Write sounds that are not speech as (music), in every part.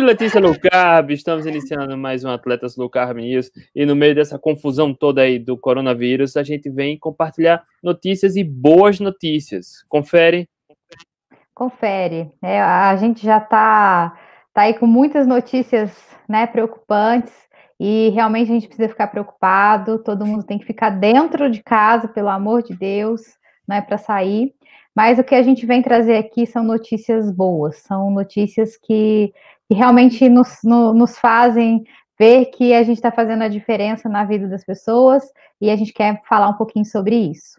Nutri Letícia Low Carb, estamos iniciando mais um Atletas Low Carb News e no meio dessa confusão toda aí do coronavírus, a gente vem compartilhar notícias e boas notícias. Confere. Confere. É, a gente já está tá aí com muitas notícias né, preocupantes e realmente a gente precisa ficar preocupado. Todo mundo tem que ficar dentro de casa, pelo amor de Deus, não é para sair. Mas o que a gente vem trazer aqui são notícias boas, são notícias que, que realmente nos, no, nos fazem ver que a gente está fazendo a diferença na vida das pessoas e a gente quer falar um pouquinho sobre isso.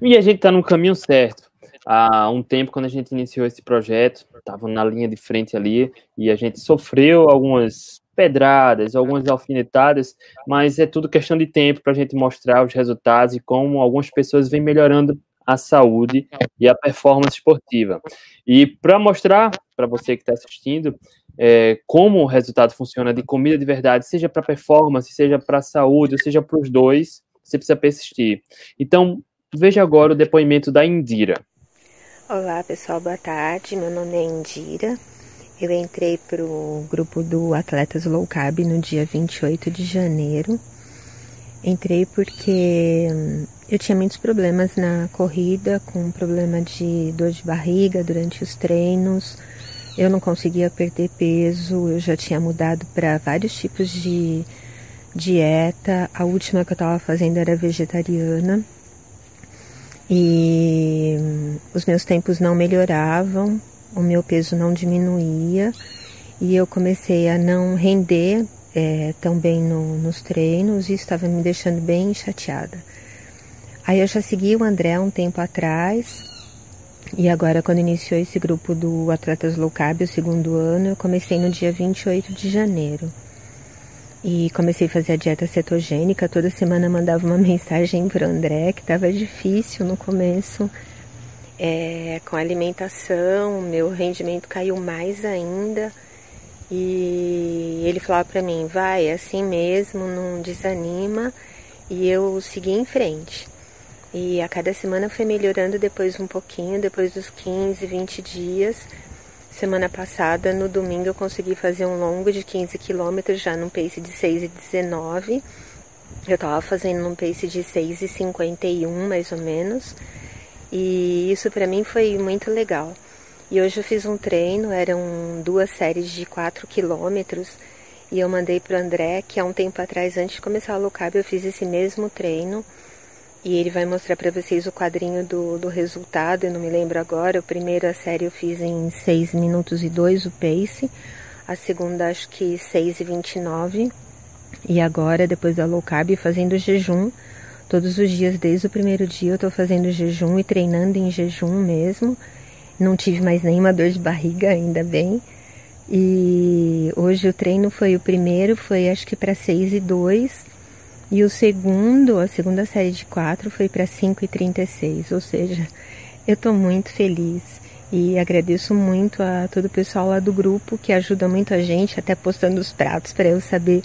E a gente está no caminho certo. Há um tempo, quando a gente iniciou esse projeto, estava na linha de frente ali e a gente sofreu algumas pedradas, algumas alfinetadas, mas é tudo questão de tempo para a gente mostrar os resultados e como algumas pessoas vêm melhorando a saúde e a performance esportiva. E para mostrar para você que está assistindo é, como o resultado funciona de comida de verdade, seja para performance, seja para saúde, ou seja para os dois, você precisa persistir. Então, veja agora o depoimento da Indira. Olá, pessoal, boa tarde. Meu nome é Indira. Eu entrei para o grupo do Atletas Low Carb no dia 28 de janeiro. Entrei porque hum, eu tinha muitos problemas na corrida, com problema de dor de barriga durante os treinos. Eu não conseguia perder peso, eu já tinha mudado para vários tipos de dieta. A última que eu estava fazendo era vegetariana. E os meus tempos não melhoravam, o meu peso não diminuía e eu comecei a não render é, tão bem no, nos treinos e estava me deixando bem chateada. Aí eu já segui o André um tempo atrás. E agora, quando iniciou esse grupo do Atletas Low Carb, o segundo ano, eu comecei no dia 28 de janeiro. E comecei a fazer a dieta cetogênica. Toda semana mandava uma (laughs) mensagem para o André, que estava difícil no começo. É, com a alimentação, meu rendimento caiu mais ainda. E ele falava para mim: vai, é assim mesmo, não desanima. E eu segui em frente. E a cada semana foi melhorando depois um pouquinho, depois dos 15, 20 dias. Semana passada, no domingo, eu consegui fazer um longo de 15 quilômetros, já num pace de 6,19. Eu estava fazendo num pace de 6,51 mais ou menos. E isso para mim foi muito legal. E hoje eu fiz um treino, eram duas séries de 4 quilômetros. E eu mandei para o André, que há um tempo atrás, antes de começar a low carb, eu fiz esse mesmo treino. E ele vai mostrar para vocês o quadrinho do, do resultado. Eu não me lembro agora. A primeira série eu fiz em 6 minutos e 2 o pace. A segunda acho que 6 e 29. E agora, depois da low carb, fazendo jejum. Todos os dias, desde o primeiro dia, eu estou fazendo jejum e treinando em jejum mesmo. Não tive mais nenhuma dor de barriga, ainda bem. E hoje o treino foi o primeiro, foi acho que para 6 e 2 e o segundo, a segunda série de quatro foi para 5,36, ou seja, eu estou muito feliz. E agradeço muito a todo o pessoal lá do grupo que ajuda muito a gente, até postando os pratos para eu saber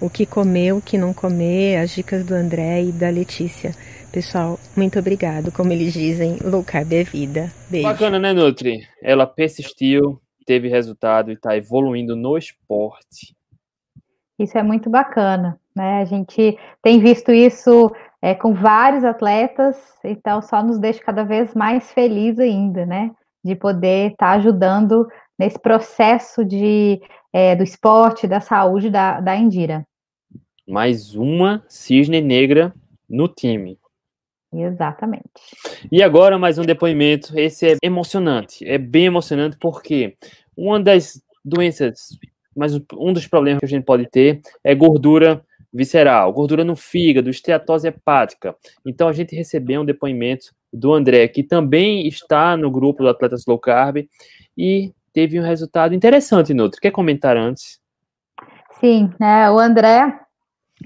o que comer, o que não comer, as dicas do André e da Letícia. Pessoal, muito obrigado. Como eles dizem, low carb é vida. Beijo. Bacana, né, Nutri? Ela persistiu, teve resultado e está evoluindo no esporte. Isso é muito bacana, né? A gente tem visto isso é, com vários atletas, então só nos deixa cada vez mais feliz ainda, né? De poder estar tá ajudando nesse processo de, é, do esporte, da saúde da, da Indira. Mais uma cisne negra no time. Exatamente. E agora mais um depoimento. Esse é emocionante. É bem emocionante porque uma das doenças mas um dos problemas que a gente pode ter é gordura visceral, gordura no fígado, esteatose hepática. Então a gente recebeu um depoimento do André, que também está no grupo do Atletas Low Carb e teve um resultado interessante, Nutri. Quer comentar antes? Sim, né, o André,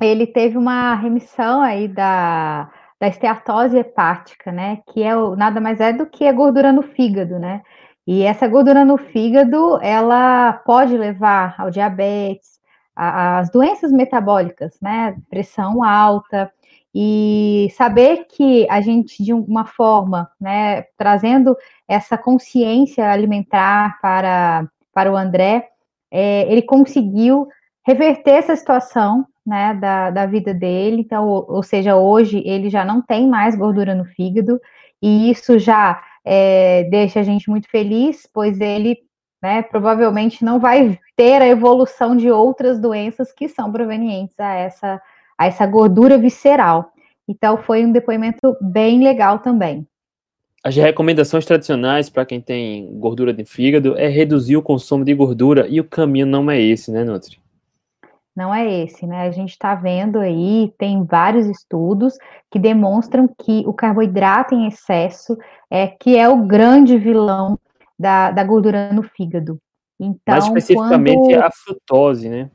ele teve uma remissão aí da, da esteatose hepática, né, que é o, nada mais é do que a gordura no fígado, né, e essa gordura no fígado, ela pode levar ao diabetes, às doenças metabólicas, né? Pressão alta. E saber que a gente, de uma forma, né, trazendo essa consciência alimentar para, para o André, é, ele conseguiu reverter essa situação né, da, da vida dele. Então, ou, seja, hoje ele já não tem mais gordura no fígado, e isso já é, deixa a gente muito feliz, pois ele né, provavelmente não vai ter a evolução de outras doenças que são provenientes a essa, a essa gordura visceral. Então, foi um depoimento bem legal também. As recomendações tradicionais para quem tem gordura de fígado é reduzir o consumo de gordura e o caminho não é esse, né, Nutri? Não é esse, né? A gente está vendo aí, tem vários estudos que demonstram que o carboidrato em excesso é que é o grande vilão da, da gordura no fígado. Então, Mais especificamente quando... a frutose, né?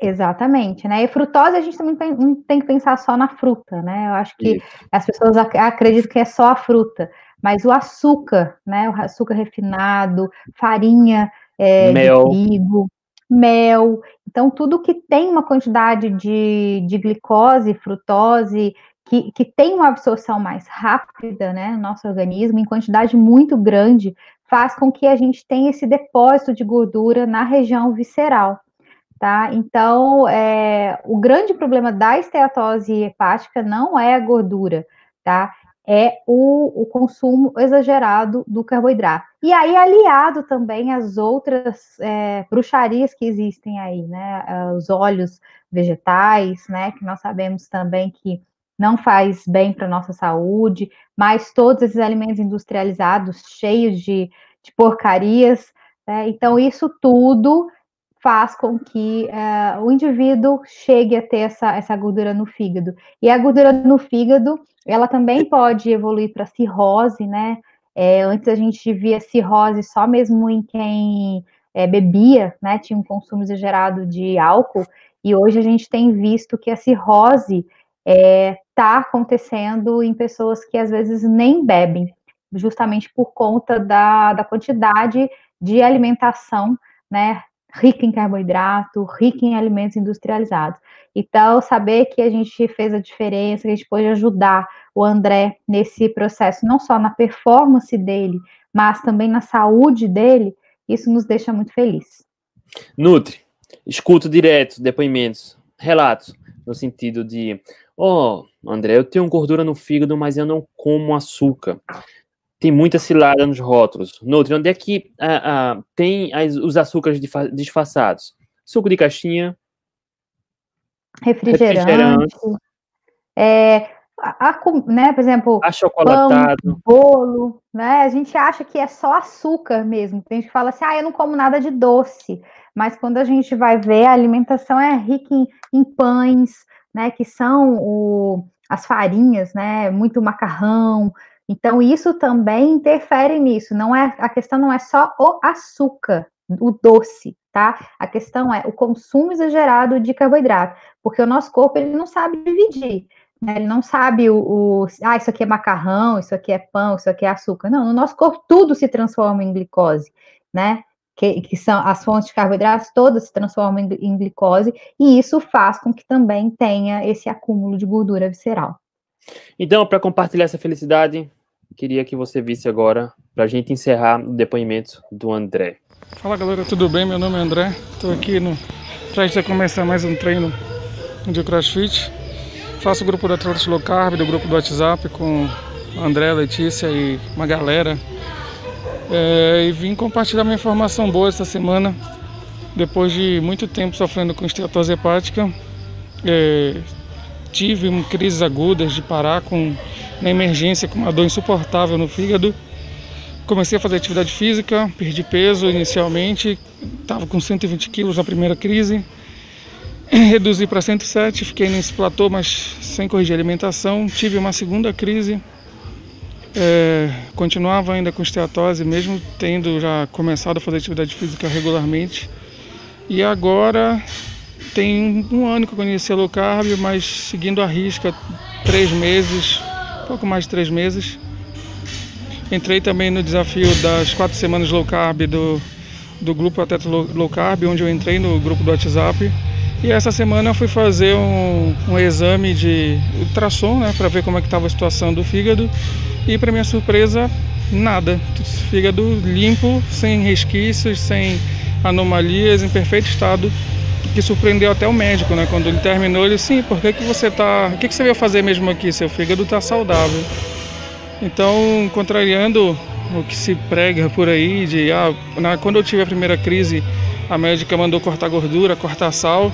Exatamente, né? E frutose a gente também não tem que pensar só na fruta, né? Eu acho que Isso. as pessoas acreditam que é só a fruta, mas o açúcar, né? O açúcar refinado, farinha é, mel. de trigo, mel. Então, tudo que tem uma quantidade de, de glicose, frutose, que, que tem uma absorção mais rápida, né? No nosso organismo, em quantidade muito grande, faz com que a gente tenha esse depósito de gordura na região visceral tá? Então, é, o grande problema da esteatose hepática não é a gordura, tá? É o, o, consumo exagerado do carboidrato. E aí, aliado também às outras é, bruxarias que existem aí, né? Os óleos vegetais, né? Que nós sabemos também que não faz bem para a nossa saúde, mas todos esses alimentos industrializados, cheios de, de porcarias, né? Então, isso tudo faz com que uh, o indivíduo chegue a ter essa, essa gordura no fígado. E a gordura no fígado, ela também pode evoluir para cirrose, né? É, antes a gente via cirrose só mesmo em quem é, bebia, né? Tinha um consumo exagerado de álcool, e hoje a gente tem visto que a cirrose está é, tá acontecendo em pessoas que às vezes nem bebem, justamente por conta da, da quantidade de alimentação né, rica em carboidrato, rica em alimentos industrializados. Então, saber que a gente fez a diferença, que a gente pode ajudar o André nesse processo, não só na performance dele, mas também na saúde dele, isso nos deixa muito feliz. Nutri, escuto direto depoimentos, relatos, no sentido de: Ó, oh, André, eu tenho gordura no fígado, mas eu não como açúcar tem muita cilada nos rótulos. Nutri, onde é que ah, ah, tem as, os açúcares disfarçados? Suco de caixinha. Refrigerante. refrigerante é, a, a, né, por exemplo, achocolatado. Pão, bolo, né? A gente acha que é só açúcar mesmo. Tem gente que fala assim, ah, eu não como nada de doce. Mas quando a gente vai ver, a alimentação é rica em, em pães, né? Que são o, as farinhas, né? Muito macarrão, então, isso também interfere nisso. Não é a questão não é só o açúcar, o doce, tá? A questão é o consumo exagerado de carboidrato, porque o nosso corpo ele não sabe dividir. Né? Ele não sabe o, o, ah, isso aqui é macarrão, isso aqui é pão, isso aqui é açúcar. Não, no nosso corpo tudo se transforma em glicose, né? Que, que são as fontes de carboidratos, todas se transformam em, em glicose, e isso faz com que também tenha esse acúmulo de gordura visceral. Então, para compartilhar essa felicidade, queria que você visse agora, para a gente encerrar o depoimento do André. Fala galera, tudo bem? Meu nome é André, estou aqui no prestes a começar mais um treino de CrossFit. Faço o grupo do Atletas Low Carb, do grupo do WhatsApp com André, Letícia e uma galera. É, e vim compartilhar uma informação boa essa semana. Depois de muito tempo sofrendo com esteatose hepática, é, tive crises agudas de parar com na emergência com uma dor insuportável no fígado. Comecei a fazer atividade física, perdi peso inicialmente, estava com 120 quilos na primeira crise, (clears throat) reduzi para 107, fiquei nesse platô, mas sem corrigir a alimentação. Tive uma segunda crise, é, continuava ainda com esteatose, mesmo tendo já começado a fazer atividade física regularmente. E agora tem um ano que eu conheci a low carb, mas seguindo a risca, três meses, pouco mais de três meses. Entrei também no desafio das quatro semanas low carb do, do grupo Atleta Low Carb, onde eu entrei no grupo do WhatsApp. E essa semana fui fazer um, um exame de ultrassom, né, para ver como é que estava a situação do fígado. E para minha surpresa, nada. Fígado limpo, sem resquícios, sem anomalias em perfeito estado que surpreendeu até o médico, né? Quando ele terminou, ele sim, por que, que você tá. O que, que você veio fazer mesmo aqui? Seu fígado está saudável. Então, contrariando o que se prega por aí, de ah, na, quando eu tive a primeira crise, a médica mandou cortar gordura, cortar sal.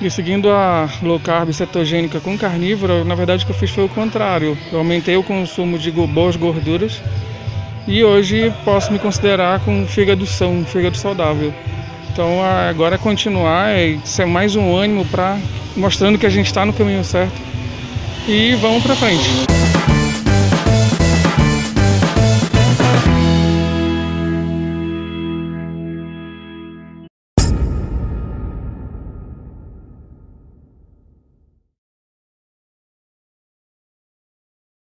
E seguindo a low carb cetogênica com carnívora, na verdade o que eu fiz foi o contrário. Eu aumentei o consumo de boas gorduras e hoje posso me considerar com fígado são, fígado saudável. Então agora é continuar, é ser mais um ânimo para mostrando que a gente está no caminho certo e vamos para frente.